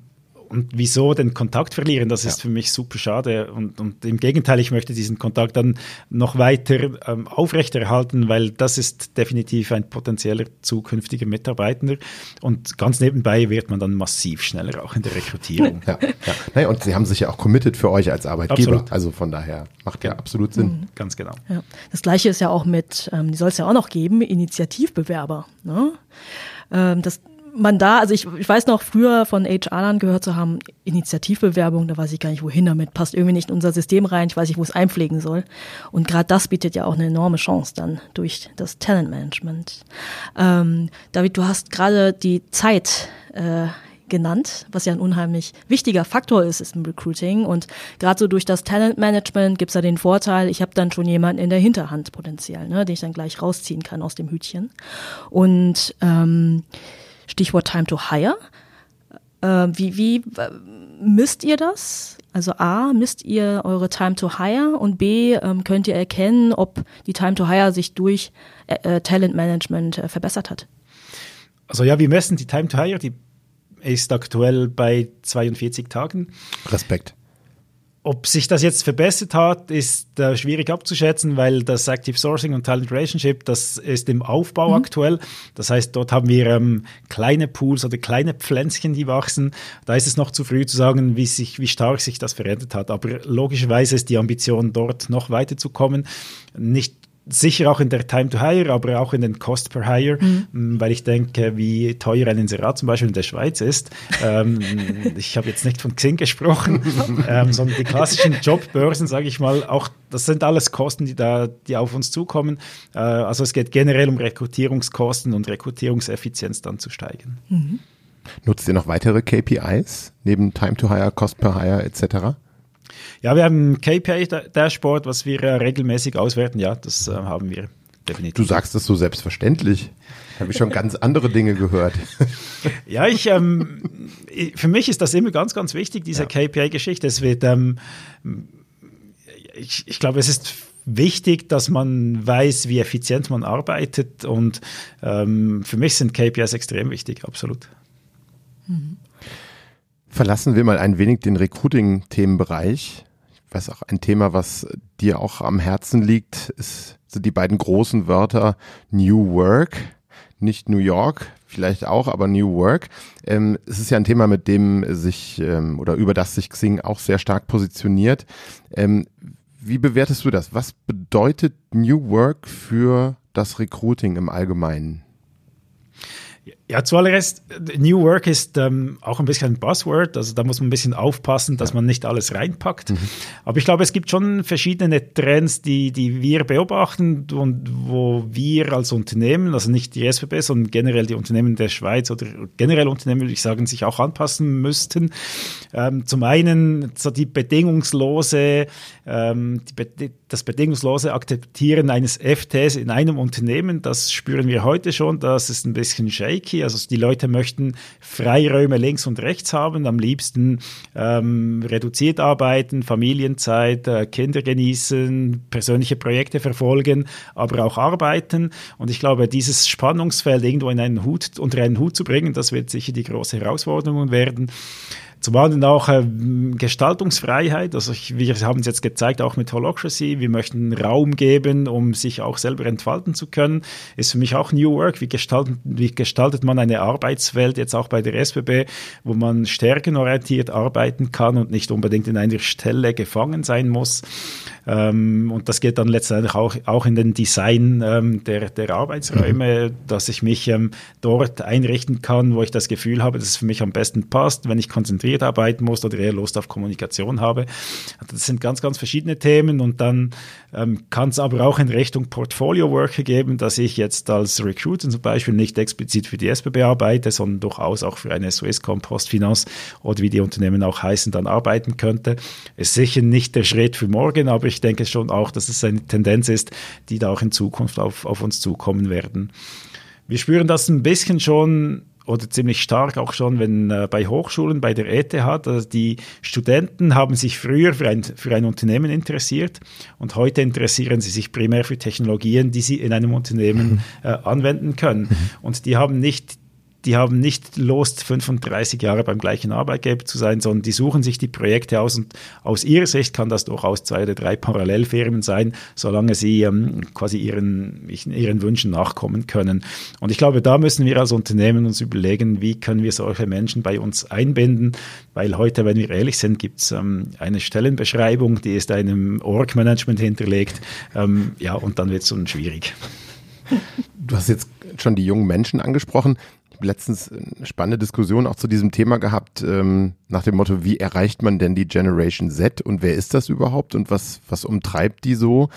und wieso den Kontakt verlieren? Das ist ja. für mich super schade. Und, und, im Gegenteil, ich möchte diesen Kontakt dann noch weiter ähm, aufrechterhalten, weil das ist definitiv ein potenzieller zukünftiger Mitarbeitender. Und ganz nebenbei wird man dann massiv schneller auch in der Rekrutierung.
Ja, ja. Naja, und sie haben sich ja auch committed für euch als Arbeitgeber. Absolut. Also von daher macht ja, ja absolut Sinn. Mhm.
Ganz genau.
Ja. Das gleiche ist ja auch mit, ähm, die soll es ja auch noch geben, Initiativbewerber. Ne? Ähm, das man da, also ich, ich weiß noch, früher von HR-Lern gehört zu haben, Initiativbewerbung, da weiß ich gar nicht, wohin damit, passt irgendwie nicht in unser System rein, ich weiß nicht, wo es einpflegen soll. Und gerade das bietet ja auch eine enorme Chance dann durch das Talentmanagement. Ähm, David, du hast gerade die Zeit äh, genannt, was ja ein unheimlich wichtiger Faktor ist, ist im Recruiting. Und gerade so durch das Talentmanagement gibt es ja den Vorteil, ich habe dann schon jemanden in der Hinterhand potenziell, ne, den ich dann gleich rausziehen kann aus dem Hütchen. Und ähm, Stichwort Time to Hire. Äh, wie, wie misst ihr das? Also A, misst ihr eure Time to Hire und B, ähm, könnt ihr erkennen, ob die Time to Hire sich durch äh, äh Talent Management äh, verbessert hat?
Also ja, wir messen die Time to Hire, die ist aktuell bei 42 Tagen.
Respekt.
Ob sich das jetzt verbessert hat, ist äh, schwierig abzuschätzen, weil das Active Sourcing und Talent Relationship, das ist im Aufbau mhm. aktuell. Das heißt, dort haben wir ähm, kleine Pools oder kleine Pflänzchen, die wachsen. Da ist es noch zu früh zu sagen, wie, sich, wie stark sich das verändert hat. Aber logischerweise ist die Ambition, dort noch weiterzukommen. Nicht sicher auch in der Time to Hire, aber auch in den Cost per Hire, mhm. Mm, weil ich denke, wie teuer ein Inserat zum Beispiel in der Schweiz ist. Ähm, ich habe jetzt nicht von Xing gesprochen, ähm, sondern die klassischen Jobbörsen, sage ich mal, auch das sind alles Kosten, die da, die auf uns zukommen. Äh, also es geht generell um Rekrutierungskosten und Rekrutierungseffizienz dann zu steigen. Mhm.
Nutzt ihr noch weitere KPIs neben Time to Hire, Cost per Hire etc.?
Ja, wir haben ein KPI-Dashboard, was wir äh, regelmäßig auswerten. Ja, das äh, haben wir definitiv.
Du sagst das so selbstverständlich. Habe ich schon ganz andere Dinge gehört.
ja, ich, ähm, für mich ist das immer ganz, ganz wichtig, diese ja. KPI-Geschichte. Es wird, ähm, ich, ich glaube, es ist wichtig, dass man weiß, wie effizient man arbeitet und ähm, für mich sind KPIs extrem wichtig, absolut.
Mhm. Verlassen wir mal ein wenig den Recruiting-Themenbereich weiß auch ein Thema, was dir auch am Herzen liegt, ist, sind die beiden großen Wörter New Work, nicht New York, vielleicht auch, aber New Work. Ähm, es ist ja ein Thema, mit dem sich ähm, oder über das sich Xing auch sehr stark positioniert. Ähm, wie bewertest du das? Was bedeutet New Work für das Recruiting im Allgemeinen?
Ja, zuallererst, New Work ist ähm, auch ein bisschen ein Buzzword, also da muss man ein bisschen aufpassen, dass man nicht alles reinpackt. Mhm. Aber ich glaube, es gibt schon verschiedene Trends, die, die wir beobachten und wo wir als Unternehmen, also nicht die SVP, sondern generell die Unternehmen der Schweiz oder generell Unternehmen, würde ich sagen, sich auch anpassen müssten. Ähm, zum einen so die bedingungslose, ähm, die, das bedingungslose Akzeptieren eines FTs in einem Unternehmen, das spüren wir heute schon, das ist ein bisschen shaky. Also die Leute möchten Freiräume links und rechts haben, am liebsten ähm, reduziert arbeiten, Familienzeit, äh, Kinder genießen, persönliche Projekte verfolgen, aber auch arbeiten. Und ich glaube, dieses Spannungsfeld irgendwo in einen Hut, unter einen Hut zu bringen, das wird sicher die große Herausforderung werden. Zum anderen auch äh, Gestaltungsfreiheit. Also ich, wir haben es jetzt gezeigt, auch mit Holocracy. Wir möchten Raum geben, um sich auch selber entfalten zu können. Ist für mich auch New Work. Wie gestaltet, wie gestaltet man eine Arbeitswelt jetzt auch bei der SBB, wo man stärkenorientiert arbeiten kann und nicht unbedingt in einer Stelle gefangen sein muss. Ähm, und das geht dann letztendlich auch, auch in den Design ähm, der, der Arbeitsräume, mhm. dass ich mich ähm, dort einrichten kann, wo ich das Gefühl habe, dass es für mich am besten passt, wenn ich konzentriert arbeiten muss oder eher Lust auf Kommunikation habe. Das sind ganz, ganz verschiedene Themen und dann ähm, kann es aber auch in Richtung Portfolio Worker geben, dass ich jetzt als Recruiter zum Beispiel nicht explizit für die SBB arbeite, sondern durchaus auch für eine Swisscom Postfinance oder wie die Unternehmen auch heißen, dann arbeiten könnte. Ist sicher nicht der Schritt für morgen, aber ich denke schon auch, dass es eine Tendenz ist, die da auch in Zukunft auf, auf uns zukommen werden. Wir spüren das ein bisschen schon oder ziemlich stark auch schon, wenn äh, bei Hochschulen, bei der ETH, also die Studenten haben sich früher für ein, für ein Unternehmen interessiert und heute interessieren sie sich primär für Technologien, die sie in einem Unternehmen mhm. äh, anwenden können. Mhm. Und die haben nicht die haben nicht Lust, 35 Jahre beim gleichen Arbeitgeber zu sein, sondern die suchen sich die Projekte aus und aus ihrer Sicht kann das durchaus zwei oder drei Parallelfirmen sein, solange sie ähm, quasi ihren, ihren Wünschen nachkommen können. Und ich glaube, da müssen wir als Unternehmen uns überlegen, wie können wir solche Menschen bei uns einbinden, weil heute, wenn wir ehrlich sind, gibt es ähm, eine Stellenbeschreibung, die ist einem Org-Management hinterlegt, ähm, ja, und dann wird es schon schwierig.
Du hast jetzt schon die jungen Menschen angesprochen. Letztens eine spannende Diskussion auch zu diesem Thema gehabt, ähm, nach dem Motto, wie erreicht man denn die Generation Z und wer ist das überhaupt und was, was umtreibt die so?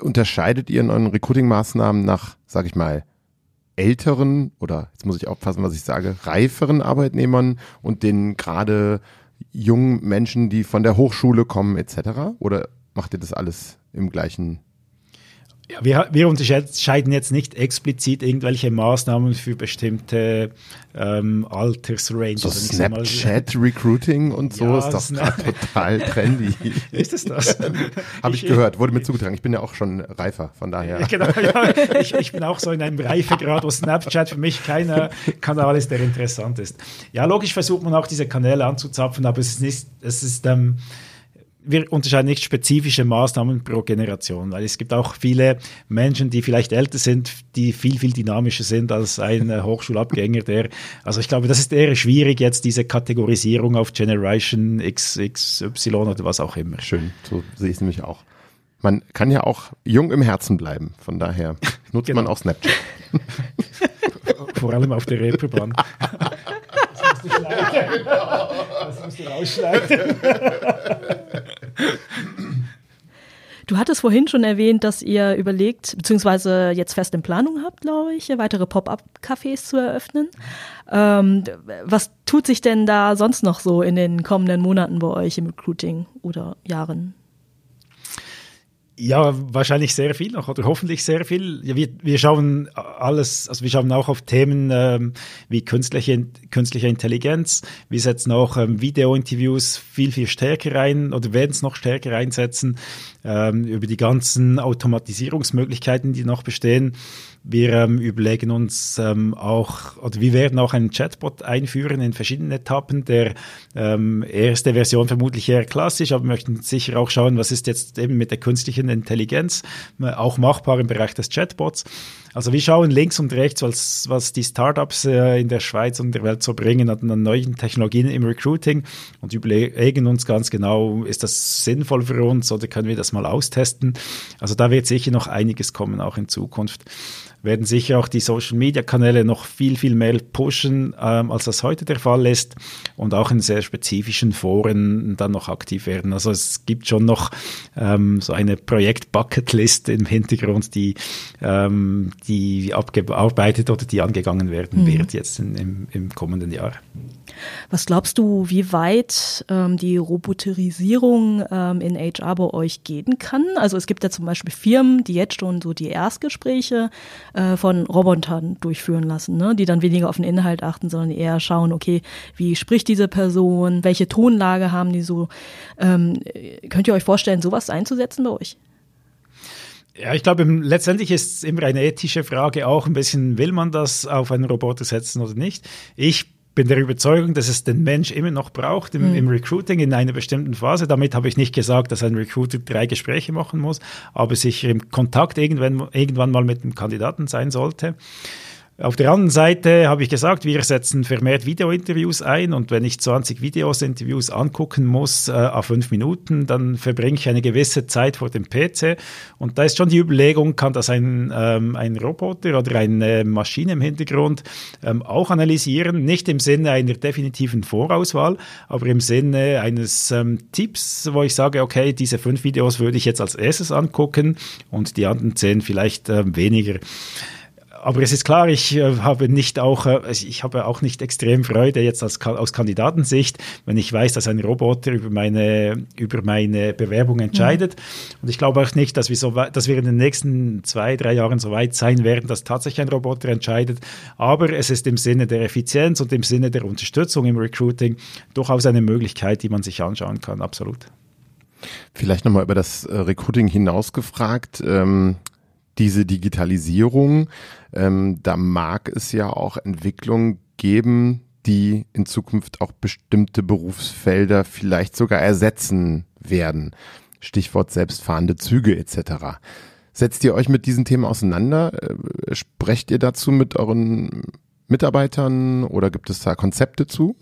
Unterscheidet ihr in euren Recruiting-Maßnahmen nach, sag ich mal, älteren oder jetzt muss ich aufpassen, was ich sage, reiferen Arbeitnehmern und den gerade jungen Menschen, die von der Hochschule kommen etc.? Oder macht ihr das alles im gleichen
ja, wir, wir unterscheiden jetzt nicht explizit irgendwelche Maßnahmen für bestimmte ähm, Altersranges.
So Snapchat-Recruiting und so ja, ist doch gerade total trendy.
ist es das?
Habe ich, ich, gehört, wurde mir zugetragen. Ich bin ja auch schon reifer, von daher.
genau, ja, ich, ich, bin auch so in einem Reifegrad, wo Snapchat für mich kein Kanal ist, der interessant ist. Ja, logisch versucht man auch diese Kanäle anzuzapfen, aber es ist nicht, es ist... Ähm, wir unterscheiden nicht spezifische Maßnahmen pro Generation, weil es gibt auch viele Menschen, die vielleicht älter sind, die viel, viel dynamischer sind als ein äh, Hochschulabgänger, der, also ich glaube, das ist eher schwierig, jetzt diese Kategorisierung auf Generation X, XY oder was auch immer.
Schön, so sehe ich es nämlich auch. Man kann ja auch jung im Herzen bleiben, von daher nutzt genau. man auch Snapchat.
Vor allem auf der Reeperbahn. Das musst du schneiden. Das musst du rausschneiden.
Du hattest vorhin schon erwähnt, dass ihr überlegt, beziehungsweise jetzt fest in Planung habt, glaube ich, weitere Pop-up-Cafés zu eröffnen. Ähm, was tut sich denn da sonst noch so in den kommenden Monaten bei euch im Recruiting oder Jahren?
Ja, wahrscheinlich sehr viel noch oder hoffentlich sehr viel. Ja, wir, wir schauen alles, also wir schauen auch auf Themen ähm, wie künstliche, künstliche Intelligenz. Wir setzen auch ähm, Video-Interviews viel, viel stärker rein oder werden es noch stärker einsetzen ähm, über die ganzen Automatisierungsmöglichkeiten, die noch bestehen. Wir ähm, überlegen uns ähm, auch, oder wir werden auch einen Chatbot einführen in verschiedenen Etappen. Der ähm, erste Version vermutlich eher klassisch, aber wir möchten sicher auch schauen, was ist jetzt eben mit der künstlichen Intelligenz äh, auch machbar im Bereich des Chatbots. Also wir schauen links und rechts, was, was die Startups äh, in der Schweiz und der Welt so bringen an neuen Technologien im Recruiting und überlegen uns ganz genau, ist das sinnvoll für uns oder können wir das mal austesten? Also da wird sicher noch einiges kommen, auch in Zukunft werden sicher auch die Social-Media-Kanäle noch viel, viel mehr pushen, ähm, als das heute der Fall ist und auch in sehr spezifischen Foren dann noch aktiv werden. Also es gibt schon noch ähm, so eine Projekt-Bucketlist im Hintergrund, die, ähm, die abgearbeitet oder die angegangen werden mhm. wird jetzt in, im, im kommenden Jahr.
Was glaubst du, wie weit ähm, die Roboterisierung ähm, in HR bei euch gehen kann? Also es gibt ja zum Beispiel Firmen, die jetzt schon so die Erstgespräche äh, von Robotern durchführen lassen, ne? die dann weniger auf den Inhalt achten, sondern eher schauen, okay, wie spricht diese Person, welche Tonlage haben die so. Ähm, könnt ihr euch vorstellen, sowas einzusetzen bei euch?
Ja, ich glaube, letztendlich ist es immer eine ethische Frage auch ein bisschen, will man das auf einen Roboter setzen oder nicht? Ich bin der Überzeugung, dass es den Mensch immer noch braucht im, mhm. im, Recruiting in einer bestimmten Phase. Damit habe ich nicht gesagt, dass ein Recruiter drei Gespräche machen muss, aber sicher im Kontakt irgendwann, irgendwann mal mit dem Kandidaten sein sollte. Auf der anderen Seite habe ich gesagt, wir setzen vermehrt Videointerviews ein und wenn ich 20 Videos, Interviews angucken muss, äh, auf fünf Minuten, dann verbringe ich eine gewisse Zeit vor dem PC und da ist schon die Überlegung, kann das ein, ähm, ein Roboter oder eine Maschine im Hintergrund ähm, auch analysieren, nicht im Sinne einer definitiven Vorauswahl, aber im Sinne eines ähm, Tipps, wo ich sage, okay, diese fünf Videos würde ich jetzt als erstes angucken und die anderen zehn vielleicht äh, weniger aber es ist klar, ich äh, habe nicht auch, äh, ich habe auch nicht extrem Freude jetzt als, aus Kandidatensicht, wenn ich weiß, dass ein Roboter über meine, über meine Bewerbung entscheidet. Mhm. Und ich glaube auch nicht, dass wir so, dass wir in den nächsten zwei, drei Jahren so weit sein werden, dass tatsächlich ein Roboter entscheidet. Aber es ist im Sinne der Effizienz und im Sinne der Unterstützung im Recruiting durchaus eine Möglichkeit, die man sich anschauen kann. Absolut.
Vielleicht nochmal über das äh, Recruiting hinaus gefragt. Ähm, diese Digitalisierung, ähm, da mag es ja auch Entwicklungen geben, die in Zukunft auch bestimmte Berufsfelder vielleicht sogar ersetzen werden. Stichwort selbstfahrende Züge etc. Setzt ihr euch mit diesen Themen auseinander? Äh, sprecht ihr dazu mit euren Mitarbeitern oder gibt es da Konzepte zu?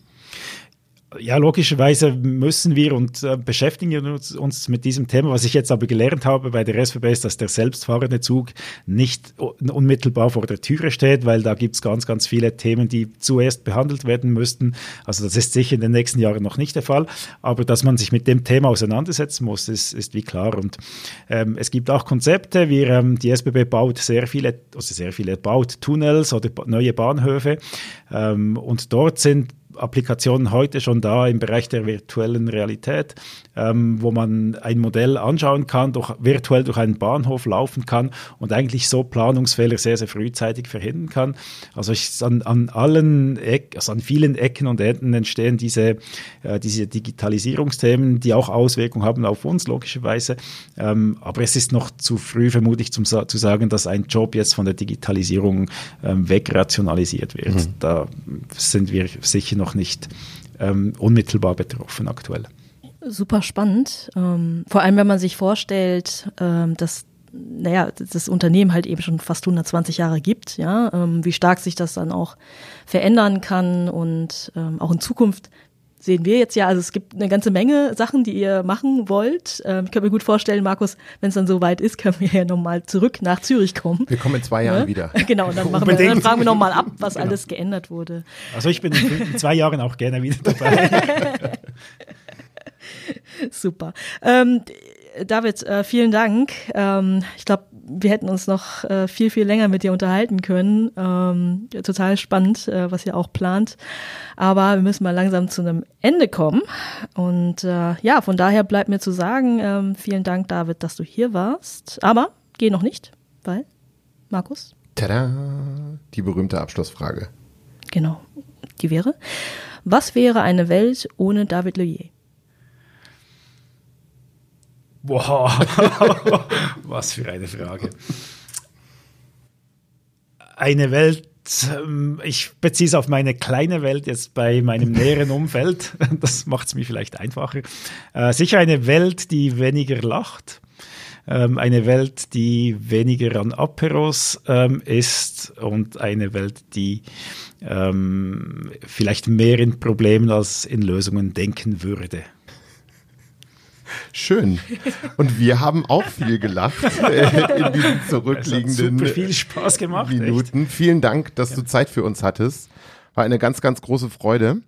Ja, logischerweise müssen wir und äh, beschäftigen uns, uns, mit diesem Thema. Was ich jetzt aber gelernt habe bei der SBB ist, dass der selbstfahrende Zug nicht unmittelbar vor der Türe steht, weil da gibt es ganz, ganz viele Themen, die zuerst behandelt werden müssten. Also das ist sicher in den nächsten Jahren noch nicht der Fall. Aber dass man sich mit dem Thema auseinandersetzen muss, ist, ist wie klar. Und ähm, es gibt auch Konzepte. Wir, ähm, die SBB baut sehr viele, also sehr viele baut Tunnels oder neue Bahnhöfe. Ähm, und dort sind Applikationen heute schon da im Bereich der virtuellen Realität, ähm, wo man ein Modell anschauen kann, durch, virtuell durch einen Bahnhof laufen kann und eigentlich so Planungsfehler sehr, sehr frühzeitig verhindern kann. Also ich, an, an allen Eck, also an vielen Ecken und Enden entstehen diese, äh, diese Digitalisierungsthemen, die auch Auswirkungen haben auf uns, logischerweise. Ähm, aber es ist noch zu früh, vermutlich, zum, zu sagen, dass ein Job jetzt von der Digitalisierung ähm, wegrationalisiert wird. Mhm. Da sind wir sicher noch nicht ähm, unmittelbar betroffen aktuell.
Super spannend. Ähm, vor allem, wenn man sich vorstellt, ähm, dass naja, das Unternehmen halt eben schon fast 120 Jahre gibt, ja, ähm, wie stark sich das dann auch verändern kann und ähm, auch in Zukunft sehen wir jetzt ja, also es gibt eine ganze Menge Sachen, die ihr machen wollt. Ähm, ich kann mir gut vorstellen, Markus, wenn es dann so weit ist, können wir ja nochmal zurück nach Zürich kommen.
Wir kommen in zwei Jahren ja? wieder.
Genau, und dann, machen wir, dann fragen wir nochmal ab, was genau. alles geändert wurde.
Also ich bin in zwei Jahren auch gerne wieder dabei.
Super. Ähm, David, äh, vielen Dank. Ähm, ich glaube, wir hätten uns noch äh, viel, viel länger mit dir unterhalten können. Ähm, total spannend, äh, was ihr auch plant. Aber wir müssen mal langsam zu einem Ende kommen. Und äh, ja, von daher bleibt mir zu sagen, ähm, vielen Dank, David, dass du hier warst. Aber geh noch nicht, weil, Markus?
Tada! Die berühmte Abschlussfrage.
Genau. Die wäre, was wäre eine Welt ohne David Leyer?
Boah, was für eine Frage. Eine Welt, ähm, ich beziehe es auf meine kleine Welt jetzt bei meinem näheren Umfeld. Das macht es mir vielleicht einfacher. Äh, sicher eine Welt, die weniger lacht. Ähm, eine Welt, die weniger an Aperos ähm, ist und eine Welt, die ähm, vielleicht mehr in Problemen als in Lösungen denken würde.
Schön. Und wir haben auch viel gelacht äh, in diesen zurückliegenden
super viel Spaß gemacht,
Minuten. Echt. Vielen Dank, dass ja. du Zeit für uns hattest. War eine ganz, ganz große Freude.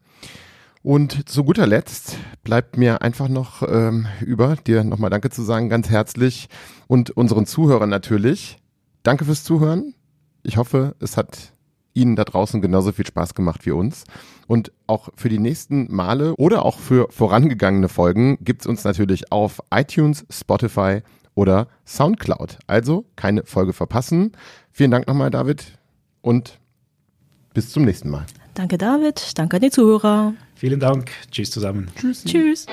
Und zu guter Letzt bleibt mir einfach noch ähm, über, dir nochmal Danke zu sagen, ganz herzlich und unseren Zuhörern natürlich. Danke fürs Zuhören. Ich hoffe, es hat Ihnen da draußen genauso viel Spaß gemacht wie uns. Und auch für die nächsten Male oder auch für vorangegangene Folgen gibt's uns natürlich auf iTunes, Spotify oder Soundcloud. Also keine Folge verpassen. Vielen Dank nochmal, David, und bis zum nächsten Mal.
Danke, David. Danke an die Zuhörer.
Vielen Dank. Tschüss zusammen.
Tschüss. Tschüss.